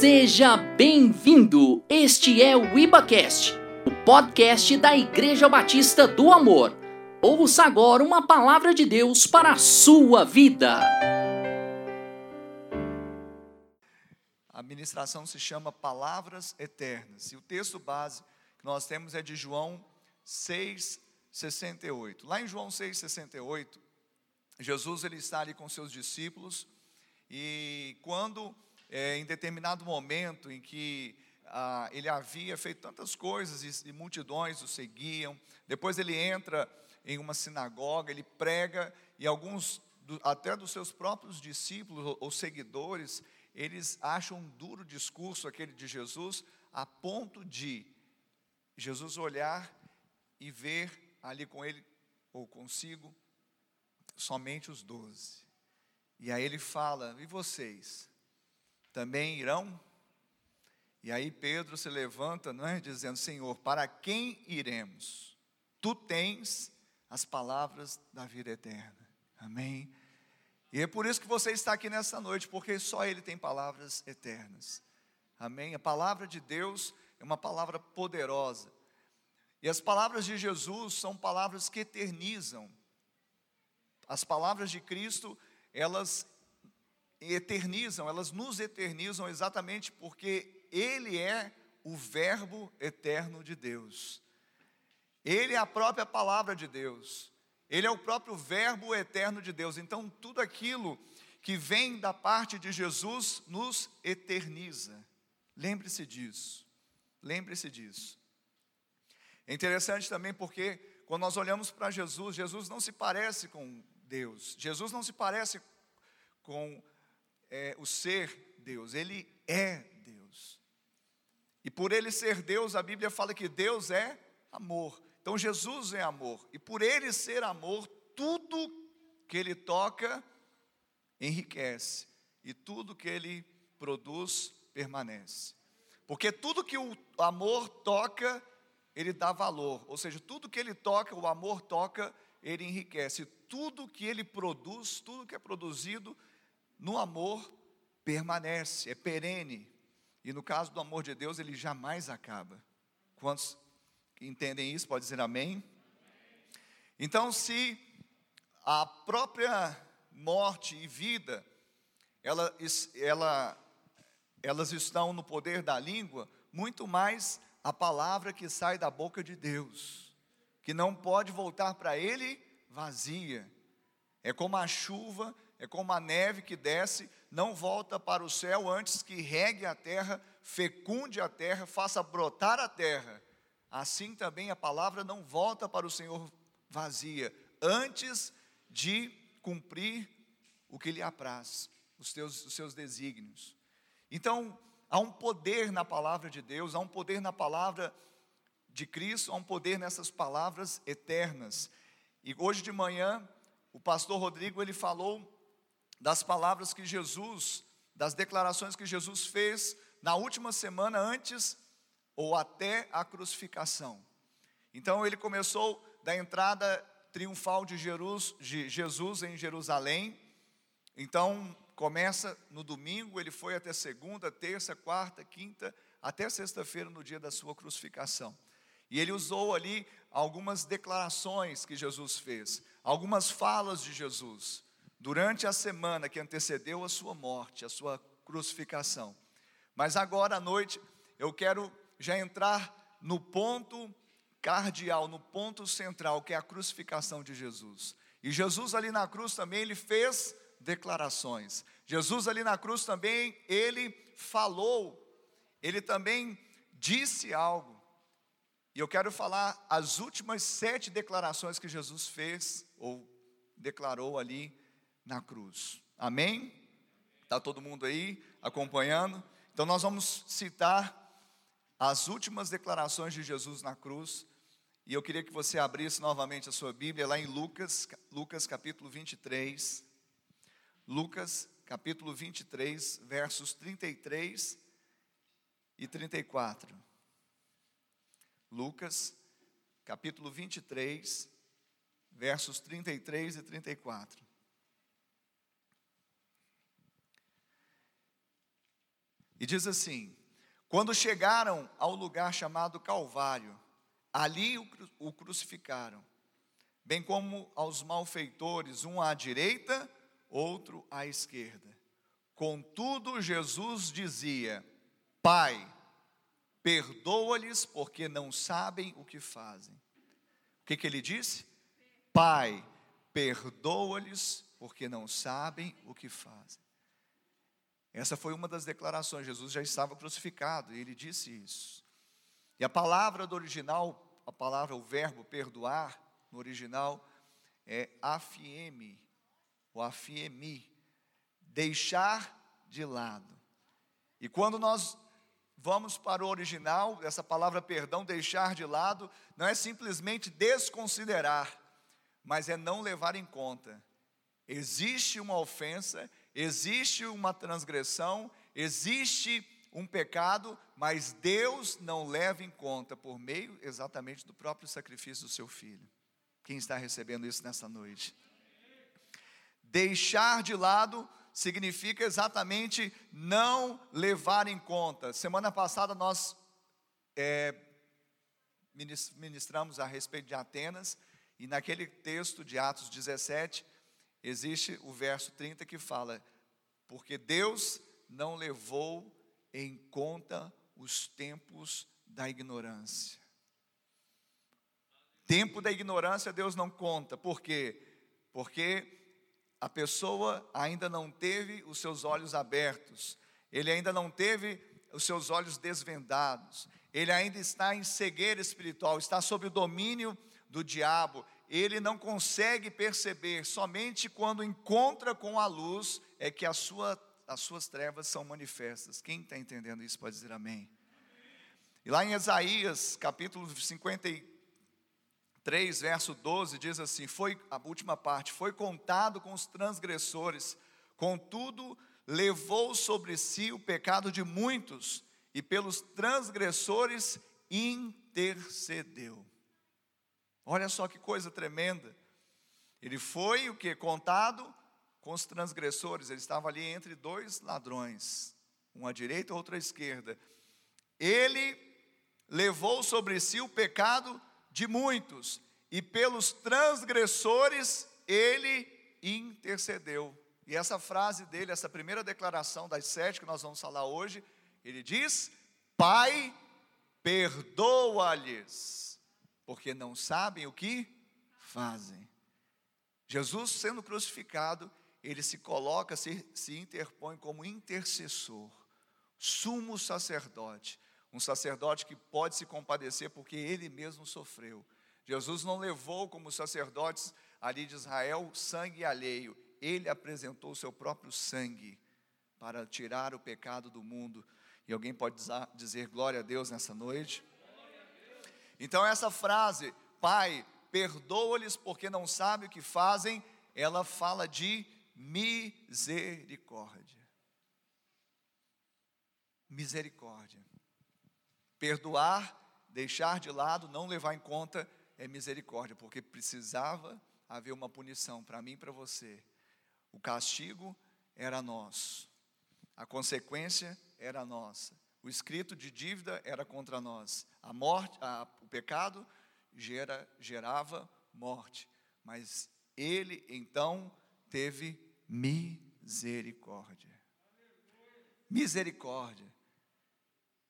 Seja bem-vindo! Este é o IbaCast, o podcast da Igreja Batista do Amor. Ouça agora uma palavra de Deus para a sua vida. A ministração se chama Palavras Eternas. E o texto base que nós temos é de João 6:68. Lá em João 6:68, Jesus ele está ali com seus discípulos e quando é, em determinado momento em que ah, ele havia feito tantas coisas e, e multidões o seguiam, depois ele entra em uma sinagoga, ele prega e alguns do, até dos seus próprios discípulos ou, ou seguidores, eles acham um duro discurso aquele de Jesus, a ponto de Jesus olhar e ver ali com ele ou consigo somente os doze. E aí ele fala: e vocês? Também irão? E aí Pedro se levanta, não é? Dizendo: Senhor, para quem iremos? Tu tens as palavras da vida eterna. Amém? E é por isso que você está aqui nessa noite, porque só Ele tem palavras eternas. Amém? A palavra de Deus é uma palavra poderosa. E as palavras de Jesus são palavras que eternizam. As palavras de Cristo, elas eternizam, elas nos eternizam exatamente porque Ele é o Verbo eterno de Deus. Ele é a própria palavra de Deus. Ele é o próprio Verbo eterno de Deus. Então, tudo aquilo que vem da parte de Jesus nos eterniza. Lembre-se disso. Lembre-se disso. É interessante também porque quando nós olhamos para Jesus, Jesus não se parece com Deus. Jesus não se parece com é, o ser Deus. Ele é Deus. E por ele ser Deus, a Bíblia fala que Deus é amor. Então Jesus é amor. E por ele ser amor, tudo que ele toca enriquece. E tudo que ele produz permanece. Porque tudo que o amor toca, ele dá valor. Ou seja, tudo que ele toca, o amor toca, ele enriquece. Tudo que ele produz, tudo que é produzido no amor, permanece, é perene. E no caso do amor de Deus, ele jamais acaba. Quantos entendem isso? Pode dizer amém? Então, se a própria morte e vida, ela, ela, elas estão no poder da língua, muito mais a palavra que sai da boca de Deus, que não pode voltar para Ele vazia. É como a chuva, é como a neve que desce, não volta para o céu antes que regue a terra, fecunde a terra, faça brotar a terra assim também a palavra não volta para o Senhor vazia, antes de cumprir o que lhe apraz, os, teus, os seus desígnios. Então, há um poder na palavra de Deus, há um poder na palavra de Cristo, há um poder nessas palavras eternas. E hoje de manhã, o pastor Rodrigo, ele falou das palavras que Jesus, das declarações que Jesus fez na última semana antes ou até a crucificação. Então ele começou da entrada triunfal de Jesus em Jerusalém. Então começa no domingo, ele foi até segunda, terça, quarta, quinta, até sexta-feira no dia da sua crucificação. E ele usou ali algumas declarações que Jesus fez, algumas falas de Jesus durante a semana que antecedeu a sua morte, a sua crucificação. Mas agora à noite eu quero já entrar no ponto cardial, no ponto central, que é a crucificação de Jesus. E Jesus ali na cruz também, ele fez declarações. Jesus ali na cruz também, ele falou, ele também disse algo. E eu quero falar as últimas sete declarações que Jesus fez, ou declarou ali na cruz. Amém? Está todo mundo aí acompanhando? Então nós vamos citar as últimas declarações de Jesus na cruz. E eu queria que você abrisse novamente a sua Bíblia lá em Lucas, Lucas capítulo 23. Lucas capítulo 23, versos 33 e 34. Lucas capítulo 23, versos 33 e 34. E diz assim: Quando chegaram ao lugar chamado Calvário, ali o crucificaram, bem como aos malfeitores, um à direita, outro à esquerda. Contudo, Jesus dizia: Pai, perdoa-lhes, porque não sabem o que fazem. O que, que ele disse? Pai, perdoa-lhes, porque não sabem o que fazem. Essa foi uma das declarações. Jesus já estava crucificado e ele disse isso. E a palavra do original, a palavra, o verbo perdoar, no original, é afieme, ou afiemi, deixar de lado. E quando nós vamos para o original, essa palavra perdão, deixar de lado, não é simplesmente desconsiderar, mas é não levar em conta. Existe uma ofensa, existe uma transgressão, existe um pecado, mas Deus não leva em conta por meio exatamente do próprio sacrifício do seu filho. Quem está recebendo isso nessa noite? Deixar de lado significa exatamente não levar em conta. Semana passada nós é, ministramos a respeito de Atenas, e naquele texto de Atos 17, existe o verso 30 que fala: Porque Deus não levou em conta os tempos da ignorância. Tempo da ignorância Deus não conta, por quê? Porque a pessoa ainda não teve os seus olhos abertos, ele ainda não teve os seus olhos desvendados, ele ainda está em cegueira espiritual, está sob o domínio do diabo, ele não consegue perceber, somente quando encontra com a luz é que a sua, as suas trevas são manifestas. Quem está entendendo isso pode dizer amém. E lá em Isaías, capítulo 53, 3, verso 12, diz assim: Foi a última parte, foi contado com os transgressores, contudo, levou sobre si o pecado de muitos, e pelos transgressores intercedeu. Olha só que coisa tremenda. Ele foi o que? Contado com os transgressores, ele estava ali entre dois ladrões, um à direita outro à esquerda. Ele levou sobre si o pecado de muitos, e pelos transgressores ele intercedeu. E essa frase dele, essa primeira declaração das sete que nós vamos falar hoje, ele diz: Pai, perdoa-lhes, porque não sabem o que fazem. Jesus sendo crucificado, ele se coloca, se, se interpõe como intercessor, sumo sacerdote um sacerdote que pode se compadecer porque ele mesmo sofreu. Jesus não levou como sacerdotes ali de Israel sangue alheio, ele apresentou o seu próprio sangue para tirar o pecado do mundo. E alguém pode dizer glória a Deus nessa noite? Então, essa frase, Pai, perdoa-lhes porque não sabem o que fazem, ela fala de misericórdia. Misericórdia. Perdoar, deixar de lado, não levar em conta é misericórdia, porque precisava haver uma punição para mim e para você. O castigo era nosso, a consequência era nossa, o escrito de dívida era contra nós, a morte, a, o pecado gera, gerava morte, mas ele então teve misericórdia. Misericórdia.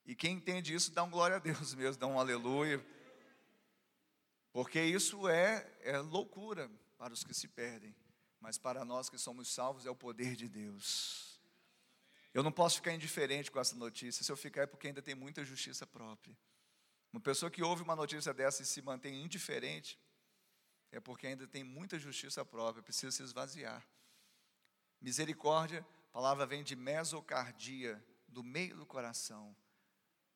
E quem entende isso, dá um glória a Deus mesmo, dá um aleluia. Porque isso é, é loucura para os que se perdem, mas para nós que somos salvos é o poder de Deus. Eu não posso ficar indiferente com essa notícia, se eu ficar é porque ainda tem muita justiça própria. Uma pessoa que ouve uma notícia dessa e se mantém indiferente, é porque ainda tem muita justiça própria, precisa se esvaziar. Misericórdia, a palavra vem de mesocardia, do meio do coração.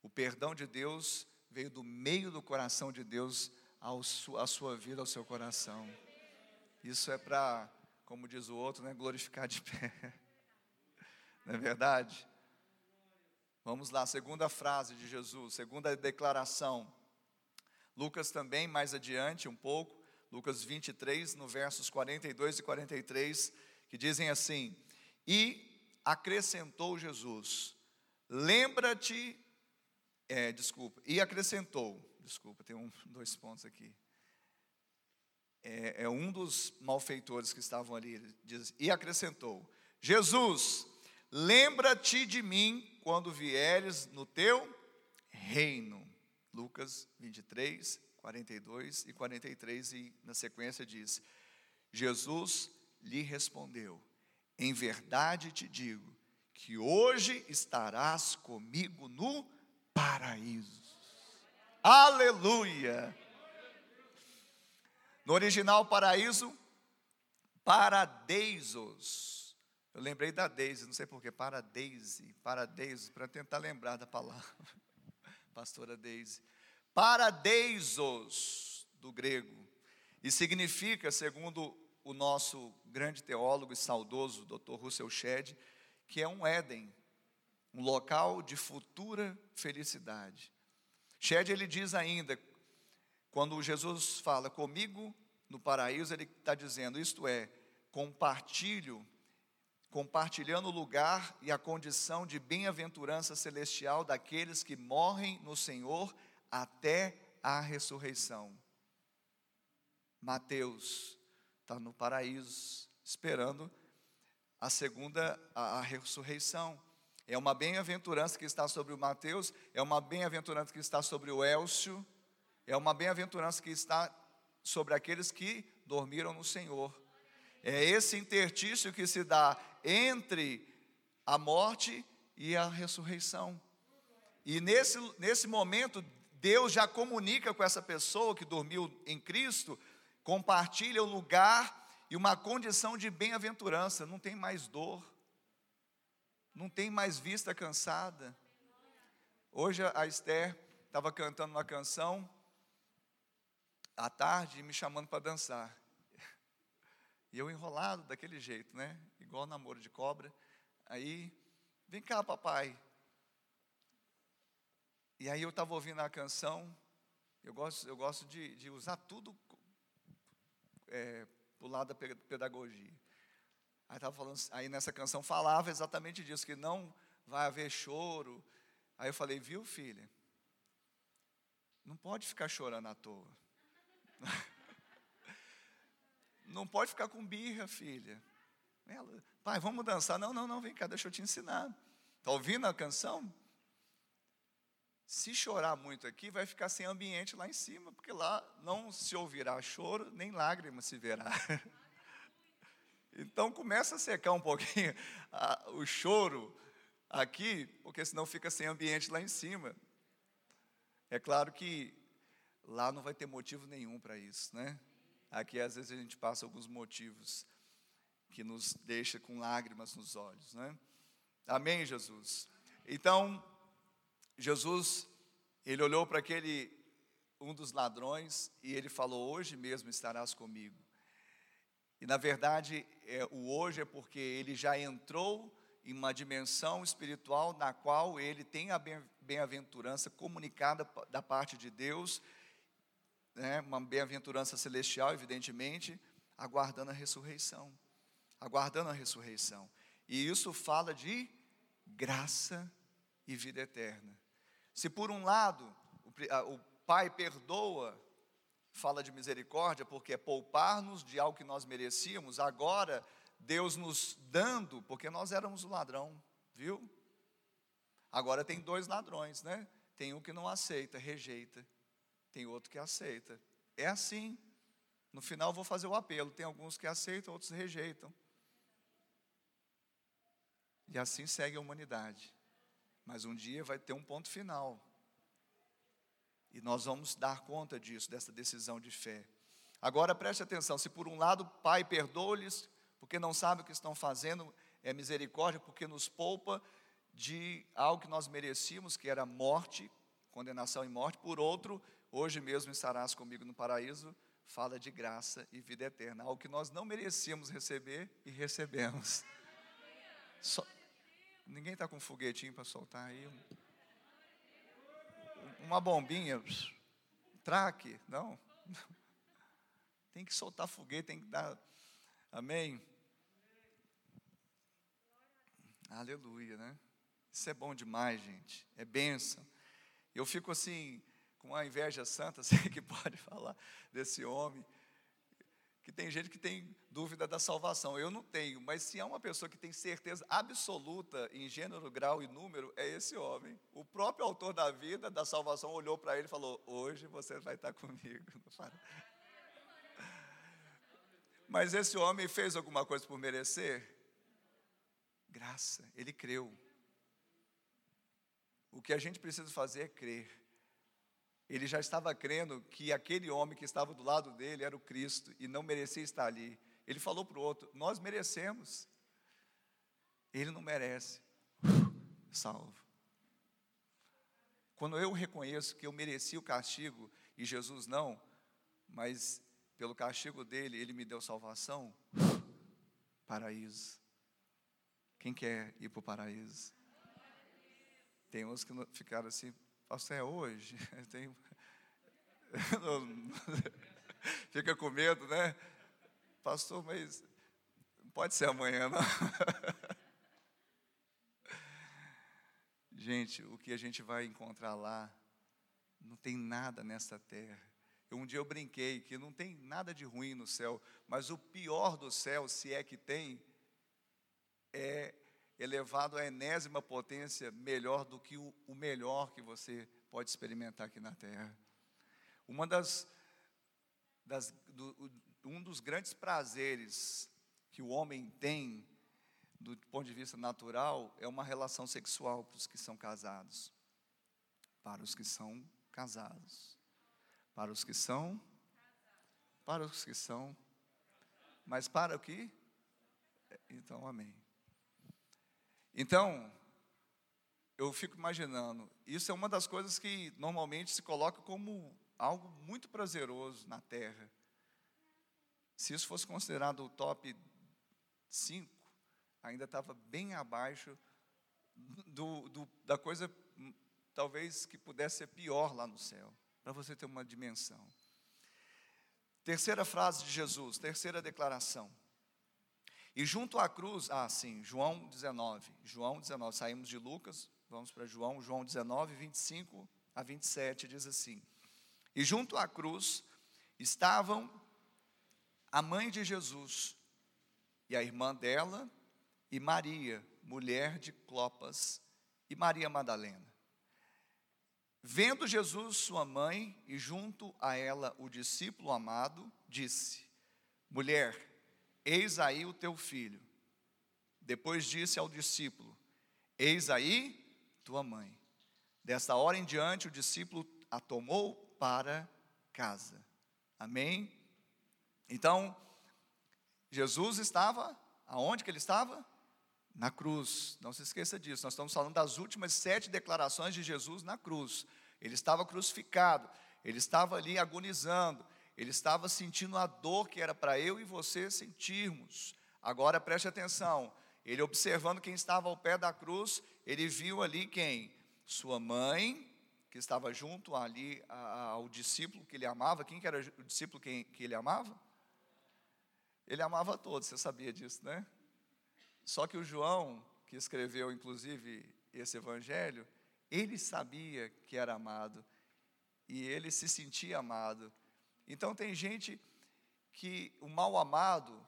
O perdão de Deus veio do meio do coração de Deus ao à sua vida, ao seu coração. Isso é para, como diz o outro, né, glorificar de pé. Não é verdade? Vamos lá, segunda frase de Jesus, segunda declaração. Lucas também, mais adiante um pouco, Lucas 23, no versos 42 e 43, que dizem assim: E acrescentou Jesus: lembra-te, é, desculpa, e acrescentou, desculpa, tem um, dois pontos aqui. É, é um dos malfeitores que estavam ali, diz, e acrescentou: Jesus, lembra-te de mim quando vieres no teu reino. Lucas 23, 42 e 43, e na sequência diz: Jesus lhe respondeu: Em verdade te digo que hoje estarás comigo no paraíso. Aleluia! No original, paraíso, paradeisos. Eu lembrei da Deise, não sei porquê, paradeise, paradeisos, para tentar lembrar da palavra. Pastora Deise. Paradeisos, do grego. E significa, segundo o nosso grande teólogo e saudoso Dr. Russell Shedd, que é um Éden, um local de futura felicidade. Shedd ele diz ainda, quando Jesus fala comigo no paraíso, ele está dizendo, isto é, compartilho, compartilhando o lugar e a condição de bem-aventurança celestial daqueles que morrem no Senhor até a ressurreição. Mateus está no paraíso, esperando a segunda, a, a ressurreição. É uma bem-aventurança que está sobre o Mateus, é uma bem-aventurança que está sobre o Elcio, é uma bem-aventurança que está sobre aqueles que dormiram no Senhor. É esse intertício que se dá entre a morte e a ressurreição. E nesse, nesse momento, Deus já comunica com essa pessoa que dormiu em Cristo compartilha o lugar e uma condição de bem-aventurança, não tem mais dor, não tem mais vista cansada. Hoje a Esther estava cantando uma canção à tarde me chamando para dançar. E eu enrolado daquele jeito, né? Igual namoro de cobra. Aí, vem cá, papai. E aí eu estava ouvindo a canção. Eu gosto, eu gosto de, de usar tudo é, para o lado da pedagogia. Aí, tava falando, aí nessa canção falava exatamente disso, que não vai haver choro. Aí eu falei, viu filha? Não pode ficar chorando à toa. Não pode ficar com birra, filha. Ela, pai, vamos dançar. Não, não, não, vem cá, deixa eu te ensinar. Está ouvindo a canção? Se chorar muito aqui, vai ficar sem ambiente lá em cima, porque lá não se ouvirá choro, nem lágrima se verá. Então começa a secar um pouquinho a, o choro aqui, porque senão fica sem ambiente lá em cima. É claro que lá não vai ter motivo nenhum para isso, né? Aqui às vezes a gente passa alguns motivos que nos deixa com lágrimas nos olhos, né? Amém, Jesus. Então, Jesus, ele olhou para aquele, um dos ladrões, e ele falou: Hoje mesmo estarás comigo. E na verdade, é, o hoje é porque ele já entrou em uma dimensão espiritual na qual ele tem a bem-aventurança comunicada da parte de Deus, né, uma bem-aventurança celestial, evidentemente, aguardando a ressurreição. Aguardando a ressurreição. E isso fala de graça e vida eterna. Se por um lado o Pai perdoa, fala de misericórdia, porque é poupar-nos de algo que nós merecíamos, agora Deus nos dando, porque nós éramos o ladrão, viu? Agora tem dois ladrões, né? Tem um que não aceita, rejeita, tem outro que aceita. É assim. No final vou fazer o apelo. Tem alguns que aceitam, outros rejeitam. E assim segue a humanidade. Mas um dia vai ter um ponto final. E nós vamos dar conta disso, dessa decisão de fé. Agora preste atenção: se por um lado, Pai, perdoa-lhes, porque não sabe o que estão fazendo, é misericórdia, porque nos poupa de algo que nós merecíamos, que era morte, condenação e morte. Por outro, hoje mesmo estarás comigo no paraíso, fala de graça e vida eterna, algo que nós não merecíamos receber e recebemos. Só, Ninguém está com um foguetinho para soltar aí? Uma bombinha, traque, não. Tem que soltar foguete, tem que dar. Amém? Aleluia, né? Isso é bom demais, gente. É bênção. Eu fico assim, com uma inveja santa, sei que pode falar desse homem, que tem gente que tem dúvida da salvação. Eu não tenho, mas se há uma pessoa que tem certeza absoluta em gênero, grau e número, é esse homem. O próprio autor da vida, da salvação, olhou para ele e falou: Hoje você vai estar comigo. Mas esse homem fez alguma coisa por merecer? Graça, ele creu. O que a gente precisa fazer é crer. Ele já estava crendo que aquele homem que estava do lado dele era o Cristo e não merecia estar ali. Ele falou para o outro: Nós merecemos. Ele não merece. Salvo. Quando eu reconheço que eu mereci o castigo e Jesus não, mas pelo castigo dele, ele me deu salvação, paraíso. Quem quer ir para o paraíso? Tem uns que ficaram assim, Pastor, é hoje? Tem... Fica com medo, né? Pastor, mas pode ser amanhã, não? gente, o que a gente vai encontrar lá, não tem nada nessa terra. Um dia eu brinquei que não tem nada de ruim no céu, mas o pior do céu, se é que tem, é elevado à enésima potência, melhor do que o, melhor que você pode experimentar aqui na terra. Uma das, das do, um dos grandes prazeres que o homem tem do ponto de vista natural é uma relação sexual para os que são casados. Para os que são casados. Para os que são para os que são mas para o que? Então, amém. Então, eu fico imaginando, isso é uma das coisas que normalmente se coloca como algo muito prazeroso na Terra. Se isso fosse considerado o top 5, ainda estava bem abaixo do, do, da coisa, talvez, que pudesse ser pior lá no céu, para você ter uma dimensão. Terceira frase de Jesus, terceira declaração. E junto à cruz, ah, sim, João 19. João 19, saímos de Lucas, vamos para João, João 19, 25 a 27, diz assim: E junto à cruz estavam a mãe de Jesus e a irmã dela e Maria, mulher de Clopas, e Maria Madalena. Vendo Jesus sua mãe e junto a ela o discípulo amado, disse: Mulher, Eis aí o teu filho. Depois disse ao discípulo: Eis aí tua mãe. Desta hora em diante, o discípulo a tomou para casa. Amém? Então, Jesus estava, aonde que ele estava? Na cruz. Não se esqueça disso. Nós estamos falando das últimas sete declarações de Jesus na cruz. Ele estava crucificado, ele estava ali agonizando, ele estava sentindo a dor que era para eu e você sentirmos. Agora preste atenção. Ele observando quem estava ao pé da cruz, ele viu ali quem? Sua mãe, que estava junto ali ao discípulo que ele amava. Quem que era o discípulo que, ele amava? Ele amava todos, você sabia disso, né? Só que o João, que escreveu inclusive esse evangelho, ele sabia que era amado e ele se sentia amado. Então tem gente que o mal amado,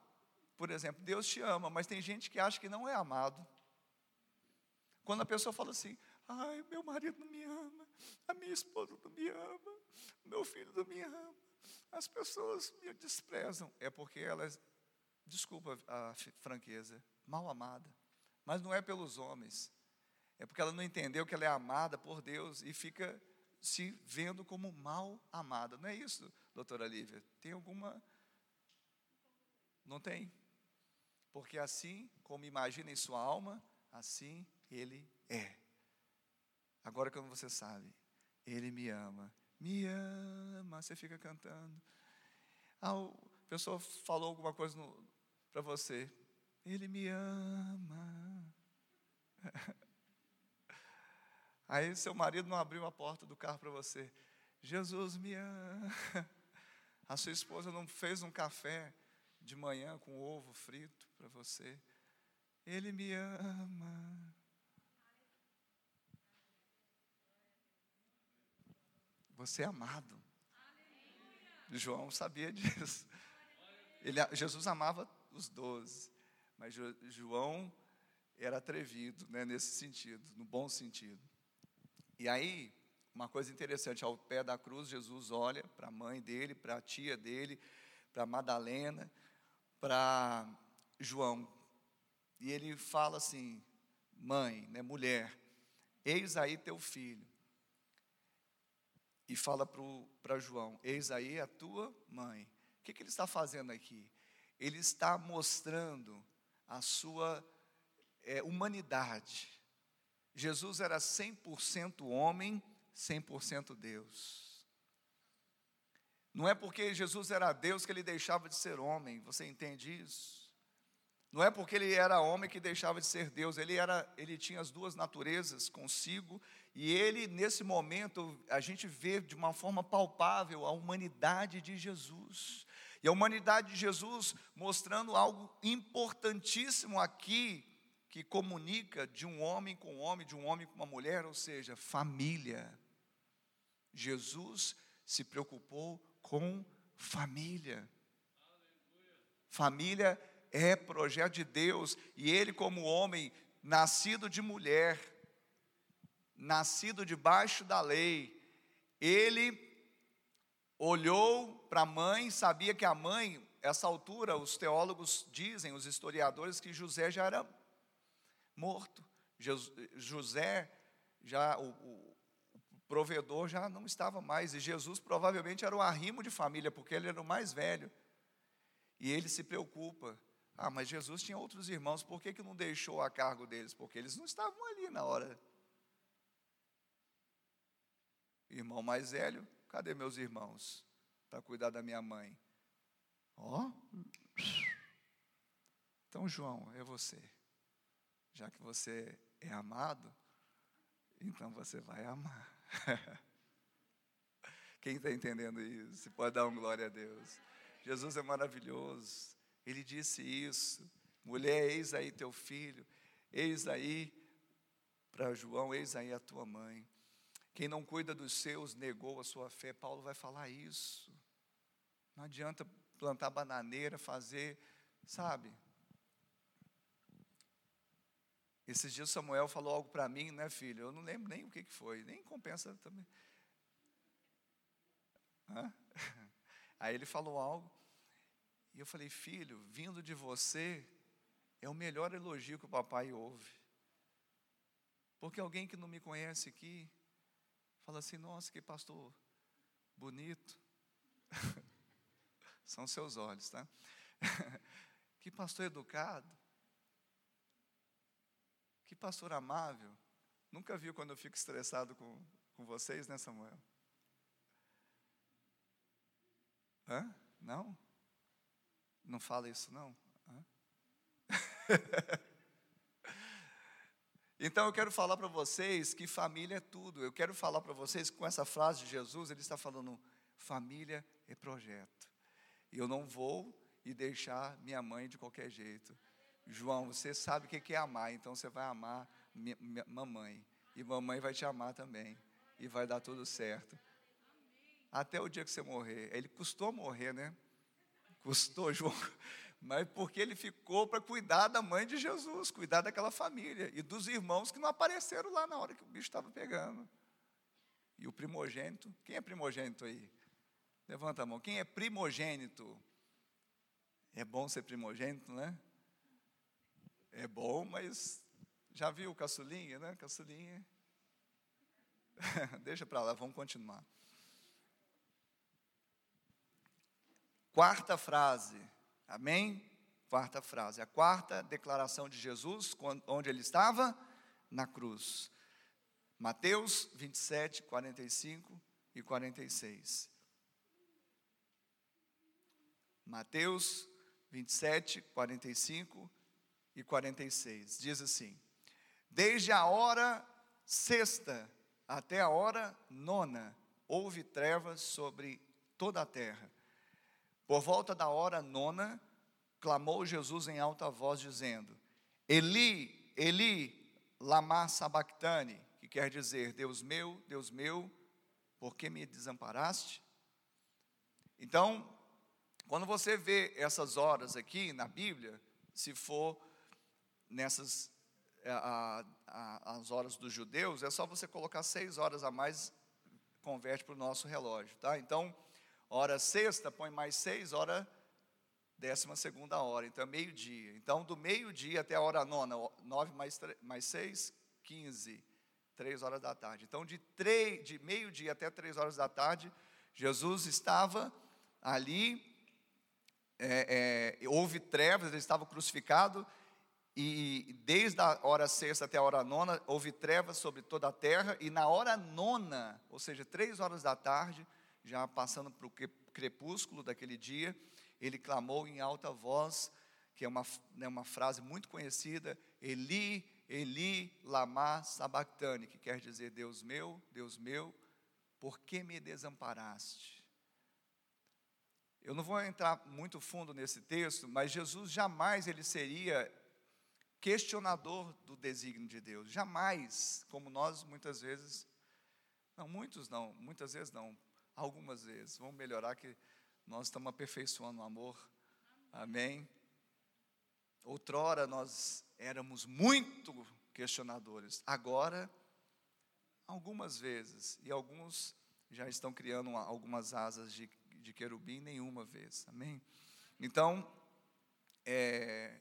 por exemplo, Deus te ama, mas tem gente que acha que não é amado. Quando a pessoa fala assim, ai, meu marido não me ama, a minha esposa não me ama, meu filho não me ama, as pessoas me desprezam, é porque elas, desculpa a franqueza, mal amada, mas não é pelos homens, é porque ela não entendeu que ela é amada por Deus e fica se vendo como mal amada. Não é isso, doutora Lívia? Tem alguma. Não tem? Porque assim como imagina em sua alma, assim ele é. Agora como você sabe, ele me ama. Me ama, você fica cantando. Ah, a pessoa falou alguma coisa para você. Ele me ama. Aí seu marido não abriu a porta do carro para você. Jesus me ama. A sua esposa não fez um café de manhã com ovo frito para você. Ele me ama. Você é amado. João sabia disso. Ele, Jesus amava os doze, mas João era atrevido né, nesse sentido, no bom sentido. E aí, uma coisa interessante, ao pé da cruz, Jesus olha para a mãe dele, para a tia dele, para Madalena, para João, e ele fala assim: mãe, né, mulher, eis aí teu filho. E fala para João: eis aí a tua mãe. O que, que ele está fazendo aqui? Ele está mostrando a sua é, humanidade. Jesus era 100% homem, 100% Deus. Não é porque Jesus era Deus que ele deixava de ser homem, você entende isso? Não é porque ele era homem que deixava de ser Deus, ele era, ele tinha as duas naturezas consigo, e ele nesse momento a gente vê de uma forma palpável a humanidade de Jesus. E a humanidade de Jesus mostrando algo importantíssimo aqui que comunica de um homem com um homem, de um homem com uma mulher, ou seja, família. Jesus se preocupou com família. Família é projeto de Deus, e ele, como homem, nascido de mulher, nascido debaixo da lei, ele olhou para a mãe, sabia que a mãe, essa altura, os teólogos dizem, os historiadores, que José já era morto. José, já o, provedor já não estava mais, e Jesus provavelmente era o arrimo de família, porque ele era o mais velho. E ele se preocupa. Ah, mas Jesus tinha outros irmãos, por que, que não deixou a cargo deles? Porque eles não estavam ali na hora. Irmão mais velho, cadê meus irmãos? Para cuidar da minha mãe. Ó. Oh. Então, João, é você. Já que você é amado, então você vai amar. Quem está entendendo isso? Pode dar um glória a Deus. Jesus é maravilhoso. Ele disse isso. Mulher, eis aí teu filho. Eis aí para João, eis aí a tua mãe. Quem não cuida dos seus negou a sua fé. Paulo vai falar isso. Não adianta plantar bananeira, fazer, sabe? Esses dias Samuel falou algo para mim, né, filho? Eu não lembro nem o que, que foi, nem compensa também. Hã? Aí ele falou algo, e eu falei, filho, vindo de você, é o melhor elogio que o papai ouve. Porque alguém que não me conhece aqui, fala assim, nossa, que pastor bonito. São seus olhos, tá? que pastor educado. Que pastor amável. Nunca viu quando eu fico estressado com, com vocês, né, Samuel? Hã? Não? Não fala isso, não? então eu quero falar para vocês que família é tudo. Eu quero falar para vocês com essa frase de Jesus, ele está falando: família é projeto. Eu não vou e deixar minha mãe de qualquer jeito. João, você sabe o que é amar, então você vai amar mamãe. E mamãe vai te amar também. E vai dar tudo certo. Até o dia que você morrer. Ele custou morrer, né? Custou, João. Mas porque ele ficou para cuidar da mãe de Jesus, cuidar daquela família e dos irmãos que não apareceram lá na hora que o bicho estava pegando. E o primogênito, quem é primogênito aí? Levanta a mão. Quem é primogênito? É bom ser primogênito, né? É bom, mas já viu caçulinha, né? Caçulinha. Deixa para lá, vamos continuar. Quarta frase, amém? Quarta frase, a quarta declaração de Jesus, onde ele estava? Na cruz. Mateus 27, 45 e 46. Mateus 27, 45 e 46. Diz assim: Desde a hora sexta até a hora nona, houve trevas sobre toda a terra. Por volta da hora nona, clamou Jesus em alta voz, dizendo: Eli, Eli, lama sabachthani, que quer dizer: Deus meu, Deus meu, por que me desamparaste? Então, quando você vê essas horas aqui na Bíblia, se for nessas é, a, a, as horas dos judeus, é só você colocar seis horas a mais, converte para o nosso relógio, tá? Então, hora sexta, põe mais seis, hora décima segunda hora, então é meio-dia. Então, do meio-dia até a hora nona, nove mais, mais seis, quinze, três horas da tarde. Então, de, de meio-dia até três horas da tarde, Jesus estava ali, é, é, houve trevas, ele estava crucificado, e desde a hora sexta até a hora nona, houve trevas sobre toda a terra, e na hora nona, ou seja, três horas da tarde, já passando para o crepúsculo daquele dia, ele clamou em alta voz, que é uma, né, uma frase muito conhecida, Eli, Eli, lama sabachthani, que quer dizer, Deus meu, Deus meu, por que me desamparaste? Eu não vou entrar muito fundo nesse texto, mas Jesus jamais ele seria questionador do desígnio de Deus. Jamais, como nós muitas vezes, não, muitos não, muitas vezes não, algumas vezes. Vamos melhorar que nós estamos aperfeiçoando o amor. Amém. Outrora nós éramos muito questionadores. Agora, algumas vezes, e alguns já estão criando uma, algumas asas de de querubim nenhuma vez. Amém? Então, é,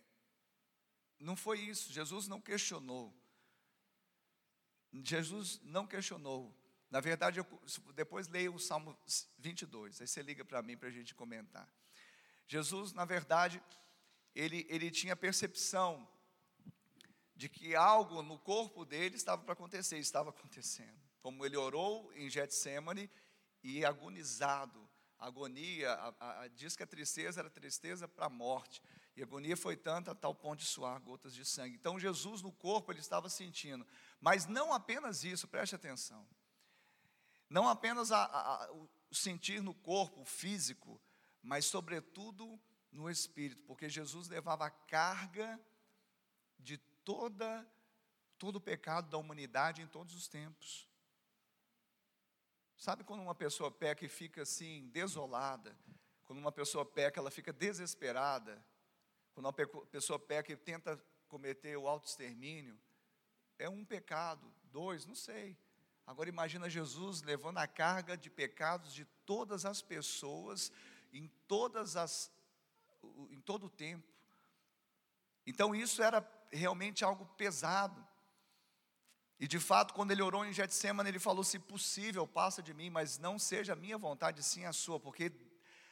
não foi isso. Jesus não questionou. Jesus não questionou. Na verdade, eu, depois leia o Salmo 22. Aí você liga para mim para a gente comentar. Jesus, na verdade, ele, ele tinha percepção de que algo no corpo dele estava para acontecer, estava acontecendo. Como ele orou em Getsemane e agonizado, agonia, a, a, diz que a tristeza era tristeza para a morte. E a agonia foi tanta a tal ponto de suar gotas de sangue. Então Jesus no corpo ele estava sentindo. Mas não apenas isso, preste atenção. Não apenas a, a, o sentir no corpo físico, mas sobretudo no espírito, porque Jesus levava a carga de toda todo o pecado da humanidade em todos os tempos. Sabe quando uma pessoa peca e fica assim, desolada? Quando uma pessoa peca, ela fica desesperada? Quando uma pessoa peca e tenta cometer o auto-extermínio? É um pecado, dois, não sei. Agora imagina Jesus levando a carga de pecados de todas as pessoas em todas as em todo o tempo. Então isso era realmente algo pesado. E de fato, quando ele orou em Getsemane, ele falou: Se possível, passa de mim, mas não seja a minha vontade, sim a sua, porque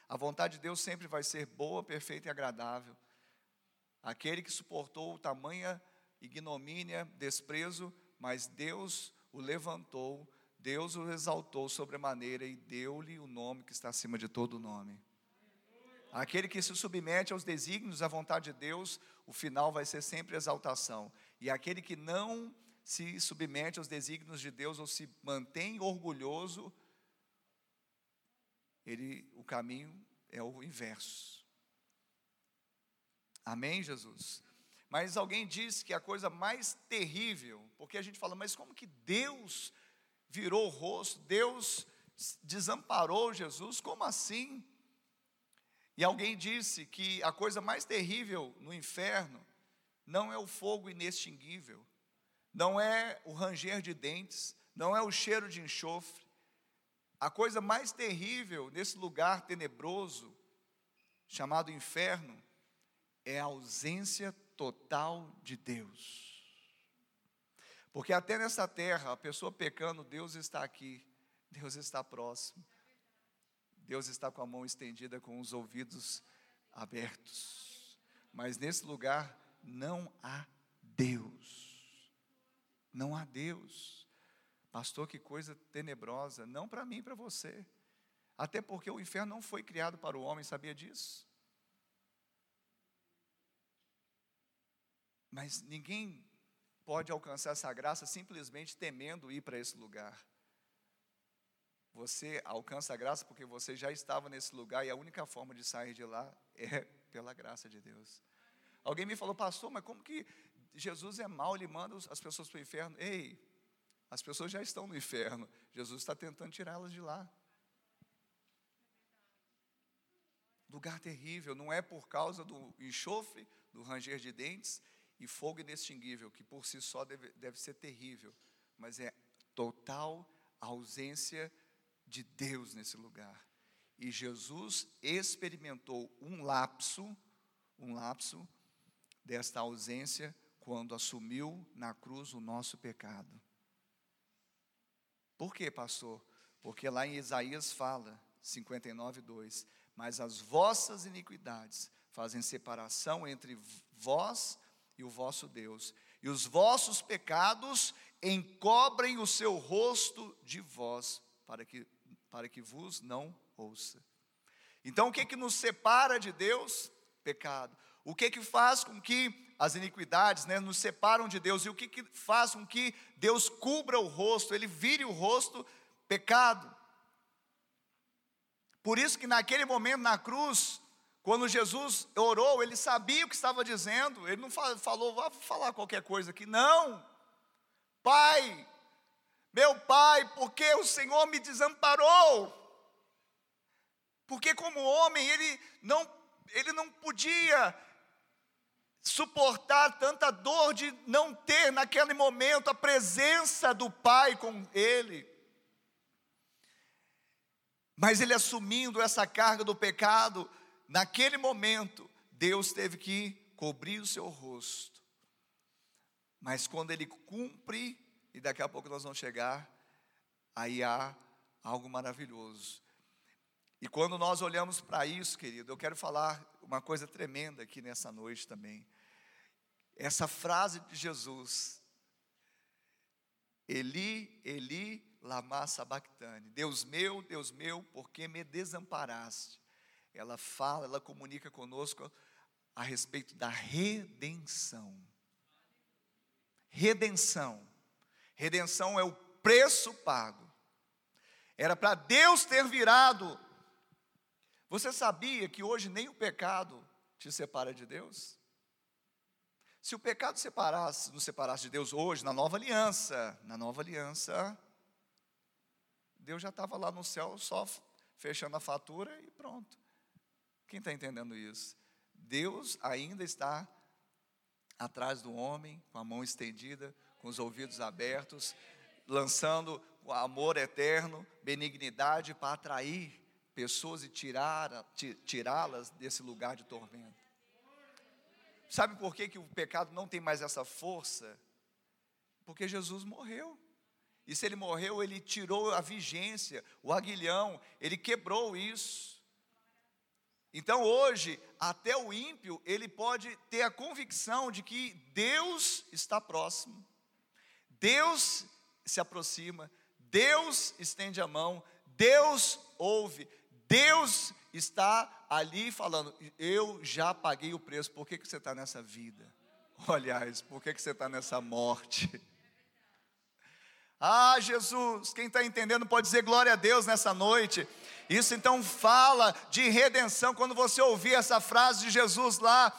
a vontade de Deus sempre vai ser boa, perfeita e agradável. Aquele que suportou tamanha ignomínia, desprezo, mas Deus o levantou, Deus o exaltou sobremaneira e deu-lhe o nome que está acima de todo nome. Aquele que se submete aos desígnios, à vontade de Deus, o final vai ser sempre exaltação. E aquele que não se submete aos desígnios de Deus ou se mantém orgulhoso, ele, o caminho é o inverso. Amém, Jesus? Mas alguém disse que a coisa mais terrível, porque a gente fala, mas como que Deus virou o rosto, Deus desamparou Jesus, como assim? E alguém disse que a coisa mais terrível no inferno não é o fogo inextinguível, não é o ranger de dentes, não é o cheiro de enxofre. A coisa mais terrível nesse lugar tenebroso, chamado inferno, é a ausência total de Deus. Porque até nessa terra, a pessoa pecando, Deus está aqui, Deus está próximo, Deus está com a mão estendida, com os ouvidos abertos. Mas nesse lugar não há Deus. Não há Deus. Pastor, que coisa tenebrosa. Não para mim, para você. Até porque o inferno não foi criado para o homem, sabia disso? Mas ninguém pode alcançar essa graça simplesmente temendo ir para esse lugar. Você alcança a graça porque você já estava nesse lugar e a única forma de sair de lá é pela graça de Deus. Alguém me falou, pastor, mas como que Jesus é mau, ele manda as pessoas para o inferno. Ei, As pessoas já estão no inferno. Jesus está tentando tirá-las de lá. Lugar terrível, não é por causa do enxofre, do ranger de dentes e fogo inextinguível, que por si só deve, deve ser terrível, mas é total ausência de Deus nesse lugar. E Jesus experimentou um lapso, um lapso desta ausência quando assumiu na cruz o nosso pecado. Por quê, pastor? Porque lá em Isaías fala, 59, 2: Mas as vossas iniquidades fazem separação entre vós e o vosso Deus, e os vossos pecados encobrem o seu rosto de vós, para que, para que vos não ouça. Então, o que que nos separa de Deus? Pecado. O que que faz com que as iniquidades né, nos separam de Deus? E o que que faz com que Deus cubra o rosto, Ele vire o rosto? Pecado. Por isso que naquele momento na cruz, quando Jesus orou, ele sabia o que estava dizendo, ele não falou, vá falar qualquer coisa aqui, não. Pai, meu pai, porque o Senhor me desamparou? Porque como homem, ele não, ele não podia suportar tanta dor de não ter naquele momento a presença do Pai com ele. Mas ele assumindo essa carga do pecado, naquele momento, Deus teve que cobrir o seu rosto. Mas quando ele cumpre, e daqui a pouco nós vamos chegar, aí há algo maravilhoso. E quando nós olhamos para isso, querido, eu quero falar uma coisa tremenda aqui nessa noite também. Essa frase de Jesus, Eli, Eli, lama sabachthani. Deus meu, Deus meu, por que me desamparaste? Ela fala, ela comunica conosco a respeito da redenção. Redenção. Redenção é o preço pago. Era para Deus ter virado você sabia que hoje nem o pecado te separa de Deus? Se o pecado separasse, nos separasse de Deus hoje, na nova aliança, na nova aliança, Deus já estava lá no céu só fechando a fatura e pronto. Quem está entendendo isso? Deus ainda está atrás do homem, com a mão estendida, com os ouvidos abertos, lançando o amor eterno, benignidade para atrair pessoas e tirá-las desse lugar de tormento. Sabe por que, que o pecado não tem mais essa força? Porque Jesus morreu. E se ele morreu, ele tirou a vigência, o aguilhão, ele quebrou isso. Então hoje, até o ímpio, ele pode ter a convicção de que Deus está próximo, Deus se aproxima, Deus estende a mão, Deus ouve, Deus está ali falando: Eu já paguei o preço, por que, que você está nessa vida? Aliás, por que, que você está nessa morte? Ah, Jesus, quem está entendendo pode dizer glória a Deus nessa noite. Isso então fala de redenção. Quando você ouvir essa frase de Jesus lá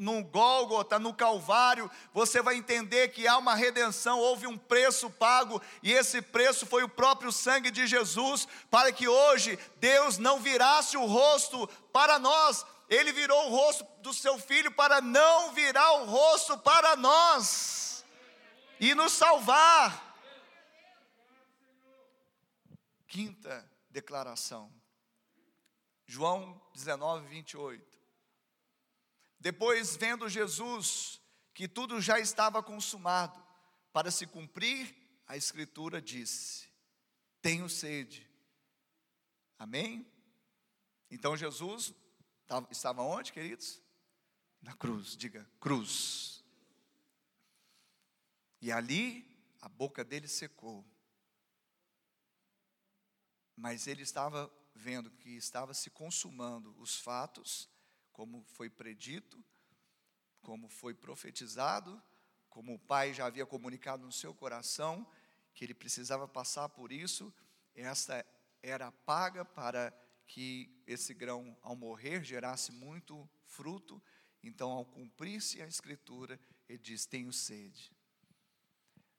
no Gólgota, no Calvário, você vai entender que há uma redenção, houve um preço pago, e esse preço foi o próprio sangue de Jesus, para que hoje Deus não virasse o rosto para nós, ele virou o rosto do seu filho para não virar o rosto para nós e nos salvar. Quinta declaração. João 19, 28. Depois, vendo Jesus que tudo já estava consumado, para se cumprir, a Escritura disse: Tenho sede. Amém? Então Jesus estava onde, queridos? Na cruz, diga cruz. E ali a boca dele secou mas ele estava vendo que estava se consumando os fatos, como foi predito, como foi profetizado, como o pai já havia comunicado no seu coração, que ele precisava passar por isso, esta era a paga para que esse grão, ao morrer, gerasse muito fruto. Então, ao cumprir-se a escritura, ele diz: Tenho sede.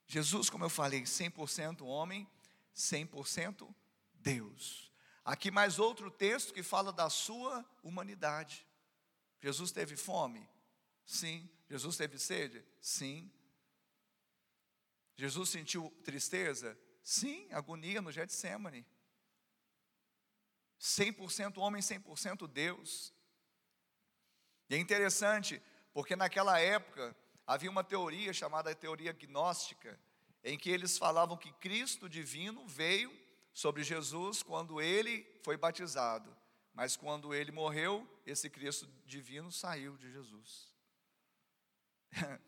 Jesus, como eu falei, 100% homem, 100% Deus. Aqui mais outro texto que fala da sua humanidade. Jesus teve fome? Sim. Jesus teve sede? Sim. Jesus sentiu tristeza? Sim, agonia no Getsemane. 100% homem, 100% Deus. E é interessante, porque naquela época havia uma teoria chamada teoria gnóstica, em que eles falavam que Cristo divino veio sobre Jesus quando ele foi batizado, mas quando ele morreu, esse Cristo divino saiu de Jesus.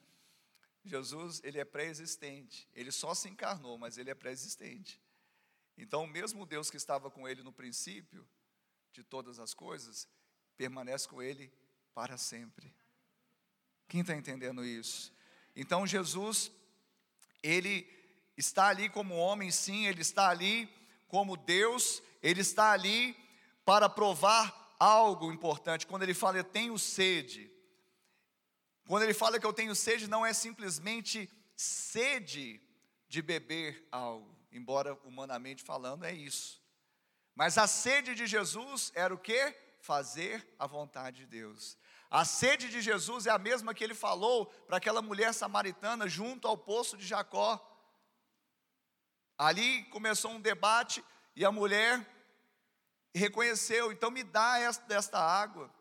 Jesus, ele é pré-existente, ele só se encarnou, mas ele é pré-existente. Então, o mesmo Deus que estava com ele no princípio de todas as coisas, permanece com ele para sempre. Quem está entendendo isso? Então, Jesus, ele está ali como homem, sim, ele está ali como Deus, ele está ali para provar algo importante. Quando ele fala, eu tenho sede, quando ele fala que eu tenho sede, não é simplesmente sede de beber algo, embora humanamente falando é isso. Mas a sede de Jesus era o que? Fazer a vontade de Deus. A sede de Jesus é a mesma que ele falou para aquela mulher samaritana junto ao poço de Jacó. Ali começou um debate e a mulher reconheceu, então me dá esta, água.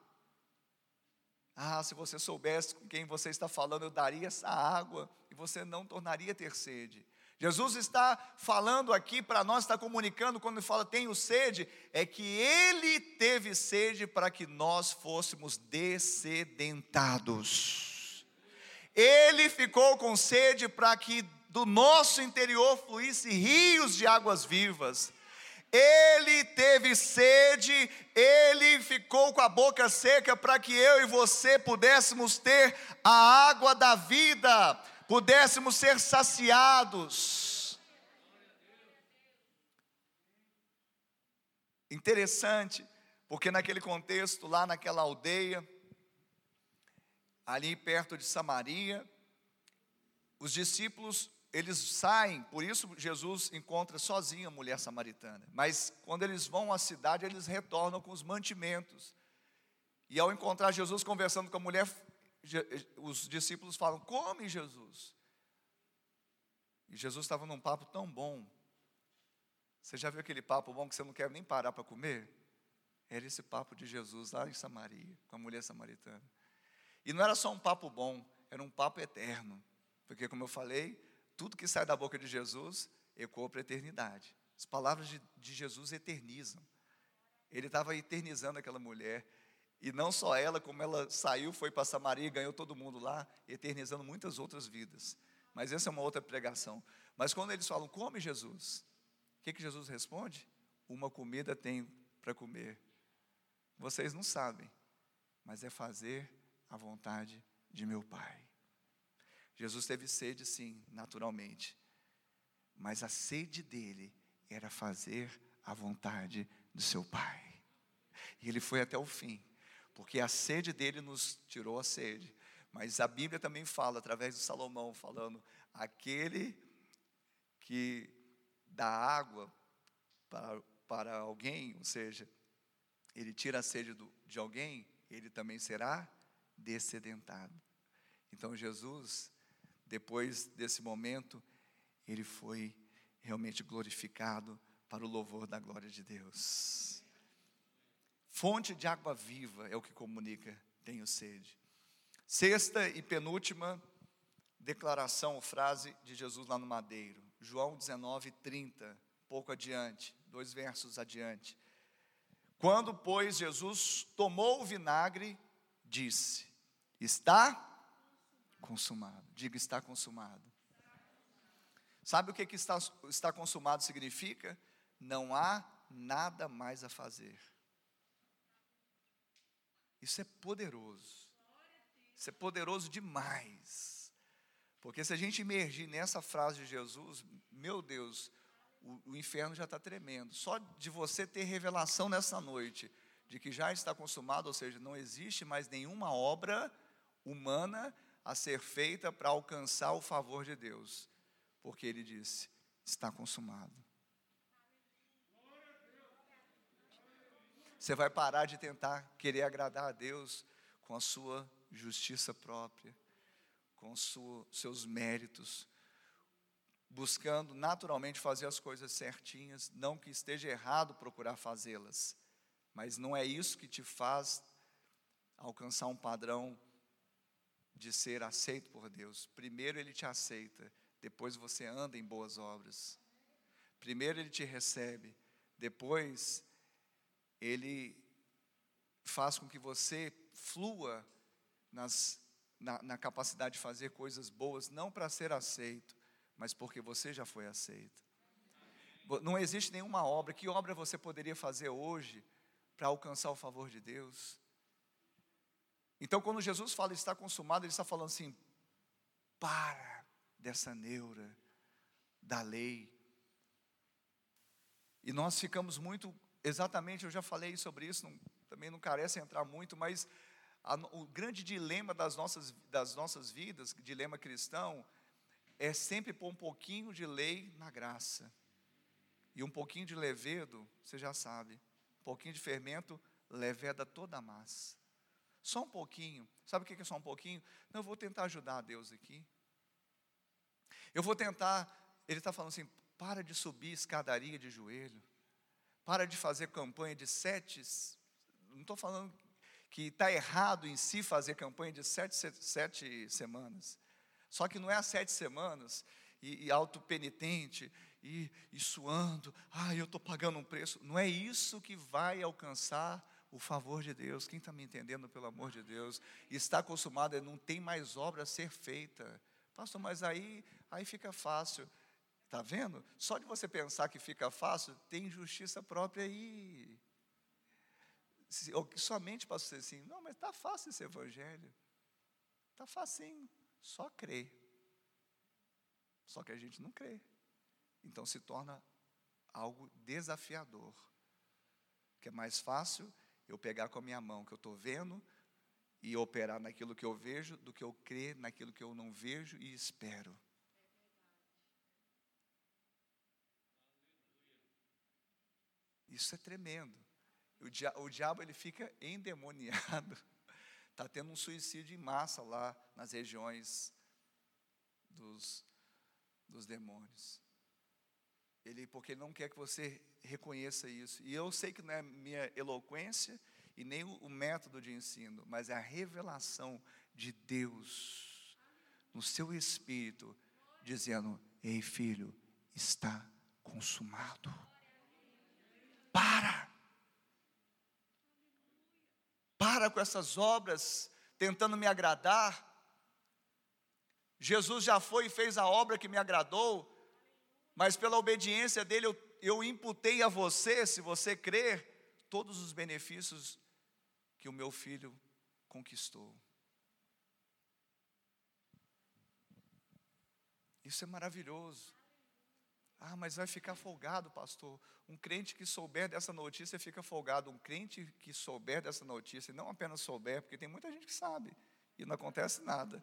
Ah, se você soubesse com quem você está falando, eu daria essa água e você não tornaria ter sede. Jesus está falando aqui para nós, está comunicando quando ele fala tenho sede, é que ele teve sede para que nós fôssemos descedentados. Ele ficou com sede para que do nosso interior fluísse rios de águas vivas. Ele teve sede, ele ficou com a boca seca para que eu e você pudéssemos ter a água da vida, pudéssemos ser saciados. Interessante, porque naquele contexto, lá naquela aldeia, ali perto de Samaria, os discípulos eles saem, por isso Jesus encontra sozinho a mulher samaritana. Mas quando eles vão à cidade, eles retornam com os mantimentos. E ao encontrar Jesus conversando com a mulher, os discípulos falam: Come, Jesus. E Jesus estava num papo tão bom. Você já viu aquele papo bom que você não quer nem parar para comer? Era esse papo de Jesus lá em Samaria, com a mulher samaritana. E não era só um papo bom, era um papo eterno. Porque, como eu falei, tudo que sai da boca de Jesus ecoa para a eternidade. As palavras de, de Jesus eternizam. Ele estava eternizando aquela mulher. E não só ela, como ela saiu, foi para Samaria e ganhou todo mundo lá, eternizando muitas outras vidas. Mas essa é uma outra pregação. Mas quando eles falam, come Jesus, o que, que Jesus responde? Uma comida tem para comer. Vocês não sabem, mas é fazer a vontade de meu Pai. Jesus teve sede, sim, naturalmente, mas a sede dele era fazer a vontade do seu Pai. E ele foi até o fim, porque a sede dele nos tirou a sede. Mas a Bíblia também fala, através de Salomão, falando: aquele que dá água para, para alguém, ou seja, ele tira a sede do, de alguém, ele também será descedentado. Então Jesus depois desse momento, ele foi realmente glorificado para o louvor da glória de Deus. Fonte de água viva é o que comunica, tenho sede. Sexta e penúltima declaração ou frase de Jesus lá no madeiro. João 19, 30, pouco adiante, dois versos adiante. Quando, pois, Jesus tomou o vinagre, disse: Está consumado. Diga, está consumado. Sabe o que, que está, está consumado significa? Não há nada mais a fazer. Isso é poderoso. Isso é poderoso demais. Porque se a gente emergir nessa frase de Jesus, meu Deus, o, o inferno já está tremendo. Só de você ter revelação nessa noite de que já está consumado, ou seja, não existe mais nenhuma obra humana a ser feita para alcançar o favor de Deus. porque ele disse: está consumado. Você vai parar de tentar querer agradar a Deus com a sua justiça própria, com sua, seus méritos, buscando naturalmente fazer as coisas certinhas, não que esteja errado procurar fazê-las, mas não é isso que te faz alcançar um padrão de ser aceito por Deus. Primeiro ele te aceita, depois você anda em boas obras. Primeiro ele te recebe, depois ele faz com que você flua nas, na, na capacidade de fazer coisas boas, não para ser aceito, mas porque você já foi aceito. Não existe nenhuma obra. Que obra você poderia fazer hoje para alcançar o favor de Deus? Então, quando Jesus fala está consumado, ele está falando assim: para dessa neura da lei. E nós ficamos muito, exatamente, eu já falei sobre isso, não, também não carece entrar muito, mas a, o grande dilema das nossas, das nossas vidas, dilema cristão, é sempre pôr um pouquinho de lei na graça. E um pouquinho de levedo, você já sabe, um pouquinho de fermento leveda toda a massa. Só um pouquinho. Sabe o que é só um pouquinho? Não, eu vou tentar ajudar a Deus aqui. Eu vou tentar. Ele está falando assim: para de subir escadaria de joelho. Para de fazer campanha de sete. Não estou falando que está errado em si fazer campanha de sete, sete semanas. Só que não é as sete semanas e, e auto-penitente e, e suando, ah, eu estou pagando um preço. Não é isso que vai alcançar o favor de Deus. Quem está me entendendo, pelo amor de Deus? Está acostumado, não tem mais obra a ser feita. Pastor, mas aí, aí fica fácil. Está vendo? Só de você pensar que fica fácil, tem justiça própria aí. Ou somente para você assim, não, mas está fácil esse evangelho. Está facinho, só crer. Só que a gente não crê. Então se torna algo desafiador. Que é mais fácil eu pegar com a minha mão que eu estou vendo e operar naquilo que eu vejo, do que eu crer naquilo que eu não vejo e espero. Isso é tremendo. O, dia, o diabo ele fica endemoniado. Está tendo um suicídio em massa lá nas regiões dos, dos demônios. Ele, porque ele não quer que você reconheça isso. E eu sei que não é minha eloquência e nem o, o método de ensino, mas é a revelação de Deus no seu espírito, dizendo: Ei, filho, está consumado. Para. Para com essas obras tentando me agradar. Jesus já foi e fez a obra que me agradou mas pela obediência dele eu, eu imputei a você, se você crer, todos os benefícios que o meu filho conquistou. Isso é maravilhoso. Ah, mas vai ficar folgado, pastor. Um crente que souber dessa notícia fica folgado. Um crente que souber dessa notícia, e não apenas souber, porque tem muita gente que sabe e não acontece nada.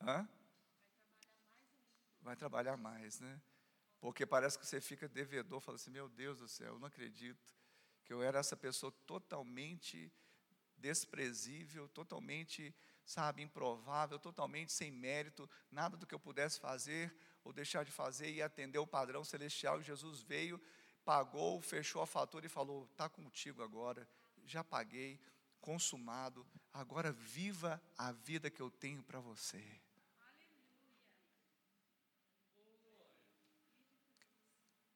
Hã? Vai trabalhar mais, né? Porque parece que você fica devedor, fala assim: meu Deus do céu, eu não acredito que eu era essa pessoa totalmente desprezível, totalmente, sabe, improvável, totalmente sem mérito, nada do que eu pudesse fazer ou deixar de fazer e atender o padrão celestial. E Jesus veio, pagou, fechou a fatura e falou: está contigo agora, já paguei, consumado, agora viva a vida que eu tenho para você.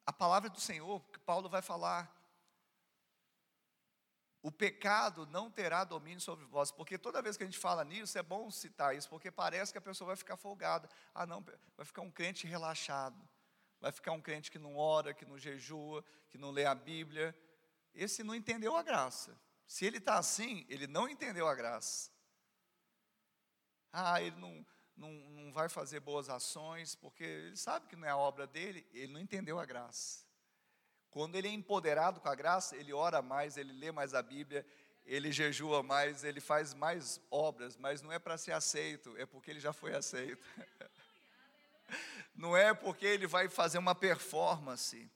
a palavra do Senhor, que Paulo vai falar. O pecado não terá domínio sobre vós, porque toda vez que a gente fala nisso, é bom citar isso, porque parece que a pessoa vai ficar folgada. Ah, não, vai ficar um crente relaxado, vai ficar um crente que não ora, que não jejua, que não lê a Bíblia. Esse não entendeu a graça. Se ele está assim, ele não entendeu a graça. Ah, ele não, não, não vai fazer boas ações, porque ele sabe que não é a obra dele, ele não entendeu a graça. Quando ele é empoderado com a graça, ele ora mais, ele lê mais a Bíblia, ele jejua mais, ele faz mais obras, mas não é para ser aceito, é porque ele já foi aceito. Não é porque ele vai fazer uma performance.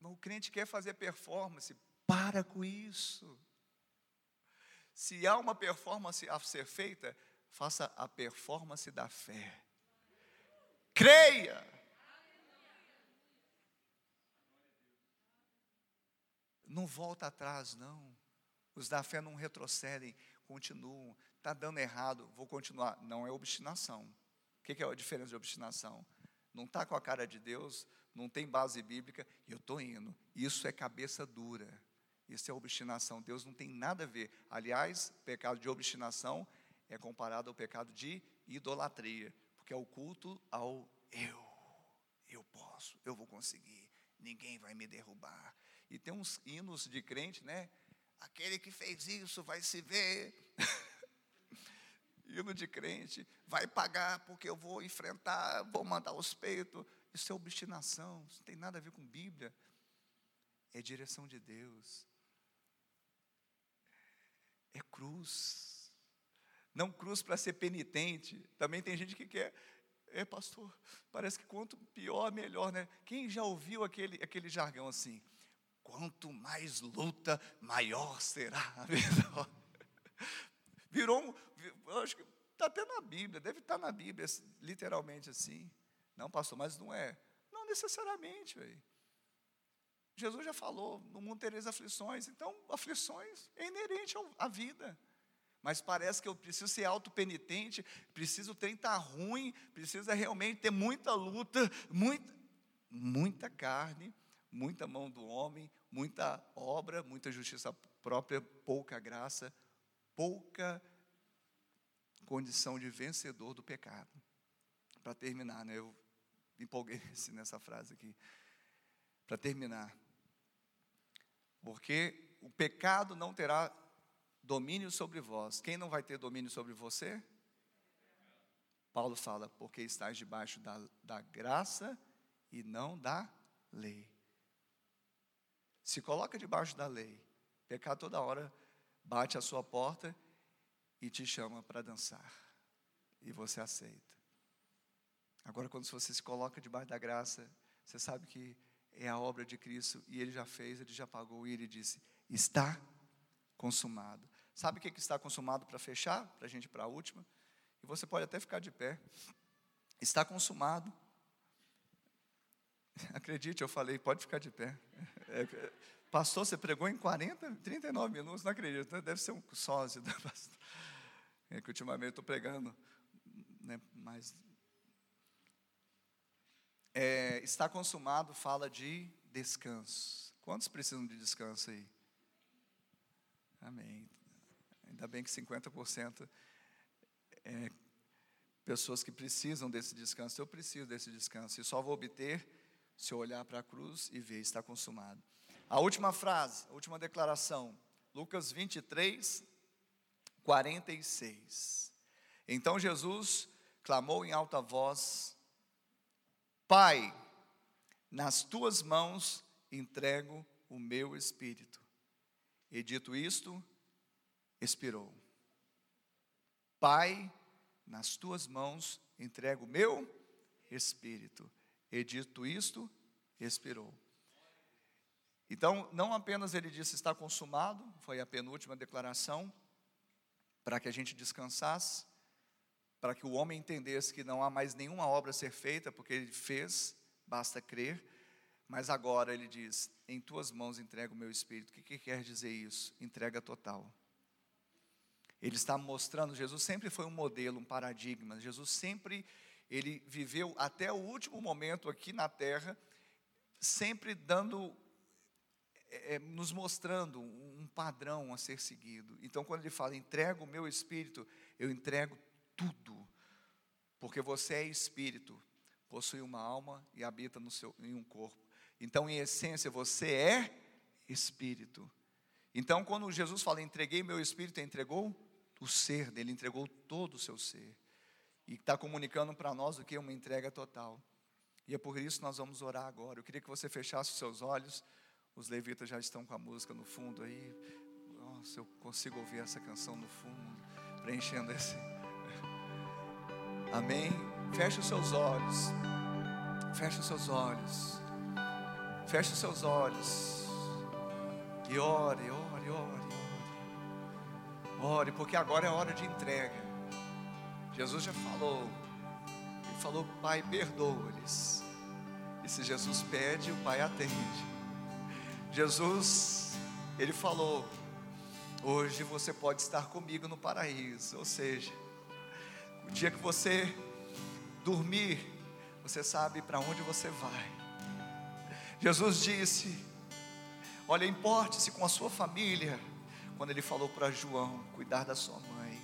O crente quer fazer performance, para com isso. Se há uma performance a ser feita, faça a performance da fé. Creia. Não volta atrás, não. Os da fé não retrocedem, continuam. Está dando errado, vou continuar. Não é obstinação. O que é a diferença de obstinação? Não está com a cara de Deus, não tem base bíblica, e eu estou indo. Isso é cabeça dura. Isso é obstinação. Deus não tem nada a ver. Aliás, pecado de obstinação é comparado ao pecado de idolatria, porque é o culto ao eu. Eu posso, eu vou conseguir, ninguém vai me derrubar. E tem uns hinos de crente, né? Aquele que fez isso vai se ver. Hino de crente, vai pagar porque eu vou enfrentar, vou mandar os peitos. Isso é obstinação, isso não tem nada a ver com Bíblia. É direção de Deus. É cruz. Não cruz para ser penitente. Também tem gente que quer. É, pastor, parece que quanto pior, melhor, né? Quem já ouviu aquele, aquele jargão assim? Quanto mais luta, maior será a vida. Virou um. Acho que está até na Bíblia, deve estar tá na Bíblia, literalmente assim. Não, pastor, mas não é. Não necessariamente, velho. Jesus já falou, no mundo tereis aflições. Então, aflições é inerente à vida. Mas parece que eu preciso ser autopenitente, preciso ter estar ruim, precisa realmente ter muita luta, muita, muita carne, muita mão do homem, muita obra, muita justiça própria, pouca graça, pouca condição de vencedor do pecado. Para terminar, né, eu empolguei nessa frase aqui. Para terminar, porque o pecado não terá domínio sobre vós. Quem não vai ter domínio sobre você? Paulo fala, porque estás debaixo da, da graça e não da lei. Se coloca debaixo da lei, pecado toda hora bate a sua porta e te chama para dançar. E você aceita. Agora, quando você se coloca debaixo da graça, você sabe que é a obra de Cristo e ele já fez, ele já pagou e ele disse: está consumado. Sabe o que está consumado para fechar? Para a gente ir para a última? E você pode até ficar de pé. Está consumado. Acredite, eu falei, pode ficar de pé. É, pastor, você pregou em 40, 39 minutos, não acredito. Né? Deve ser um sócio da pastor. É que ultimamente eu estou pregando, né, mas é, está consumado fala de descanso. Quantos precisam de descanso aí? Amém. Ainda bem que 50% é pessoas que precisam desse descanso. Eu preciso desse descanso e só vou obter se eu olhar para a cruz e ver, está consumado. A última frase, a última declaração, Lucas 23, 46. Então Jesus clamou em alta voz: Pai, nas tuas mãos entrego o meu espírito. E dito isto, expirou. Pai, nas tuas mãos entrego o meu espírito. E dito isto, expirou. Então, não apenas ele disse está consumado, foi a penúltima declaração, para que a gente descansasse, para que o homem entendesse que não há mais nenhuma obra a ser feita, porque ele fez, basta crer. Mas agora ele diz: Em tuas mãos entrego o meu espírito. O que, que quer dizer isso? Entrega total. Ele está mostrando, Jesus sempre foi um modelo, um paradigma. Jesus sempre, ele viveu até o último momento aqui na terra, sempre dando, é, é nos mostrando um padrão a ser seguido. Então, quando ele fala, entrego o meu espírito, eu entrego tudo, porque você é espírito, possui uma alma e habita no seu, em um corpo. Então, em essência, você é espírito. Então, quando Jesus fala, entreguei meu espírito, entregou o ser dele, entregou todo o seu ser. E está comunicando para nós o que é uma entrega total. E é por isso que nós vamos orar agora. Eu queria que você fechasse os seus olhos. Os levitas já estão com a música no fundo aí. Se eu consigo ouvir essa canção no fundo, preenchendo esse. Amém? Feche os seus olhos. Feche os seus olhos. Feche os seus olhos. E ore, ore. Ore, porque agora é hora de entrega. Jesus já falou. Ele falou, Pai, perdoa-lhes. E se Jesus pede, o Pai atende. Jesus, ele falou: Hoje você pode estar comigo no paraíso. Ou seja, o dia que você dormir, você sabe para onde você vai. Jesus disse: Olha, importe-se com a sua família. Quando ele falou para João cuidar da sua mãe.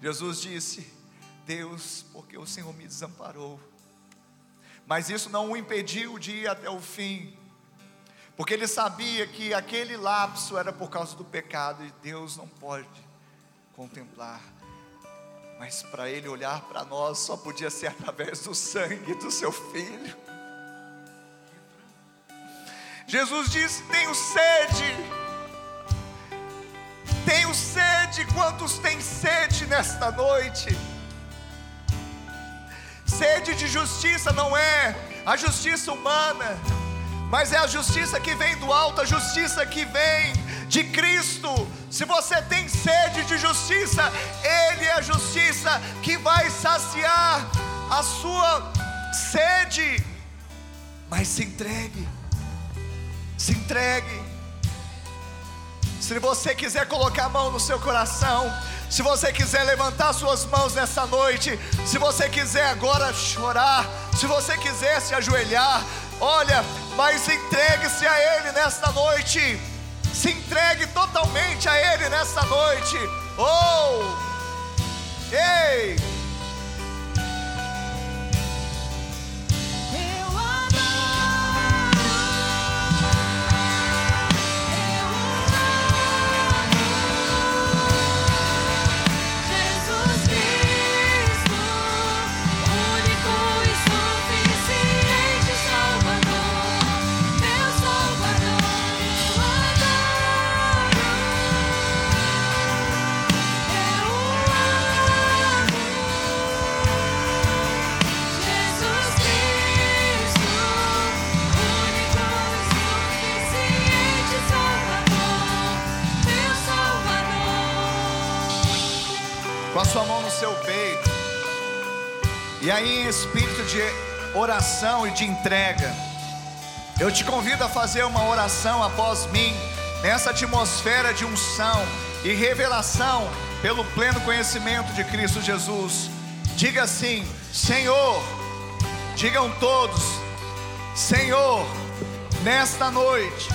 Jesus disse: Deus, porque o Senhor me desamparou. Mas isso não o impediu de ir até o fim, porque ele sabia que aquele lapso era por causa do pecado e Deus não pode contemplar. Mas para ele olhar para nós só podia ser através do sangue do seu filho. Jesus disse: Tenho sede. Tenho sede. Quantos têm sede nesta noite? Sede de justiça não é a justiça humana, mas é a justiça que vem do alto, a justiça que vem de Cristo. Se você tem sede de justiça, Ele é a justiça que vai saciar a sua sede. Mas se entregue, se entregue. Se você quiser colocar a mão no seu coração, se você quiser levantar suas mãos nessa noite, se você quiser agora chorar, se você quiser se ajoelhar, olha, mas entregue-se a Ele nesta noite. Se entregue totalmente a Ele nesta noite. Oh! Ei! E aí, em espírito de oração e de entrega, eu te convido a fazer uma oração após mim, nessa atmosfera de unção e revelação pelo pleno conhecimento de Cristo Jesus. Diga assim: Senhor, digam todos, Senhor, nesta noite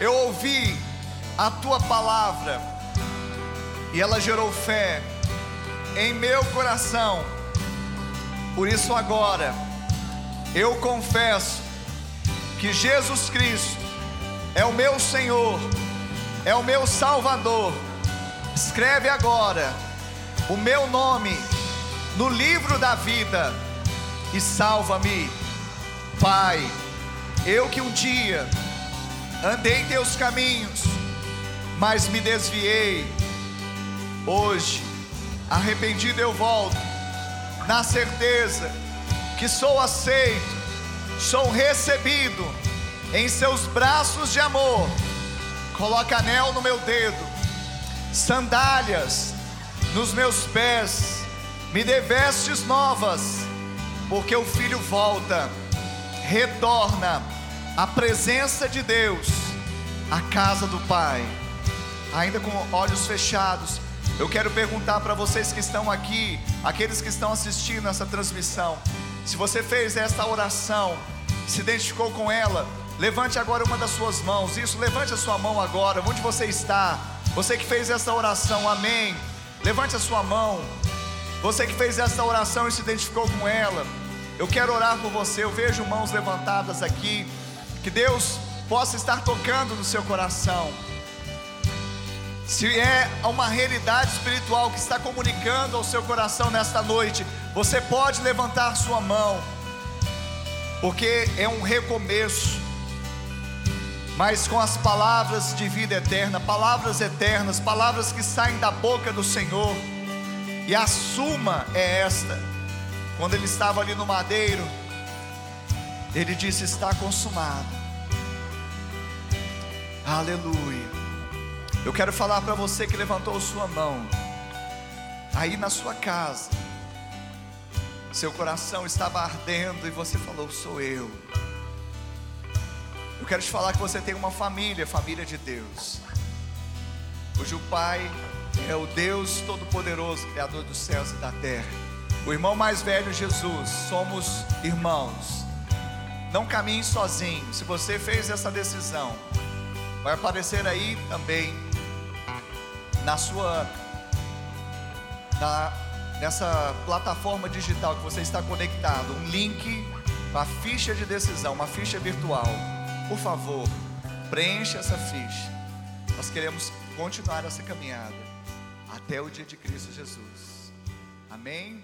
eu ouvi a tua palavra e ela gerou fé em meu coração. Por isso, agora, eu confesso que Jesus Cristo é o meu Senhor, é o meu Salvador. Escreve agora o meu nome no livro da vida e salva-me, Pai. Eu que um dia andei em teus caminhos, mas me desviei. Hoje Arrependido eu volto, na certeza que sou aceito, sou recebido em seus braços de amor. Coloca anel no meu dedo, sandálias nos meus pés, me dê vestes novas, porque o filho volta, retorna à presença de Deus, à casa do Pai, ainda com olhos fechados. Eu quero perguntar para vocês que estão aqui, aqueles que estão assistindo essa transmissão, se você fez esta oração, se identificou com ela, levante agora uma das suas mãos. Isso, levante a sua mão agora, onde você está. Você que fez essa oração, amém. Levante a sua mão. Você que fez essa oração e se identificou com ela, eu quero orar por você. Eu vejo mãos levantadas aqui. Que Deus possa estar tocando no seu coração se é uma realidade espiritual que está comunicando ao seu coração nesta noite, você pode levantar sua mão, porque é um recomeço. mas com as palavras de vida eterna, palavras eternas, palavras que saem da boca do Senhor. E a suma é esta: quando ele estava ali no madeiro, ele disse: Está consumado. Aleluia. Eu quero falar para você que levantou sua mão, aí na sua casa, seu coração estava ardendo e você falou: Sou eu. Eu quero te falar que você tem uma família, família de Deus, cujo Pai é o Deus Todo-Poderoso, Criador dos céus e da terra. O irmão mais velho, Jesus, somos irmãos. Não caminhe sozinho. Se você fez essa decisão, vai aparecer aí também na sua na, nessa plataforma digital que você está conectado, um link com a ficha de decisão, uma ficha virtual. Por favor, preencha essa ficha. Nós queremos continuar essa caminhada até o dia de Cristo Jesus. Amém?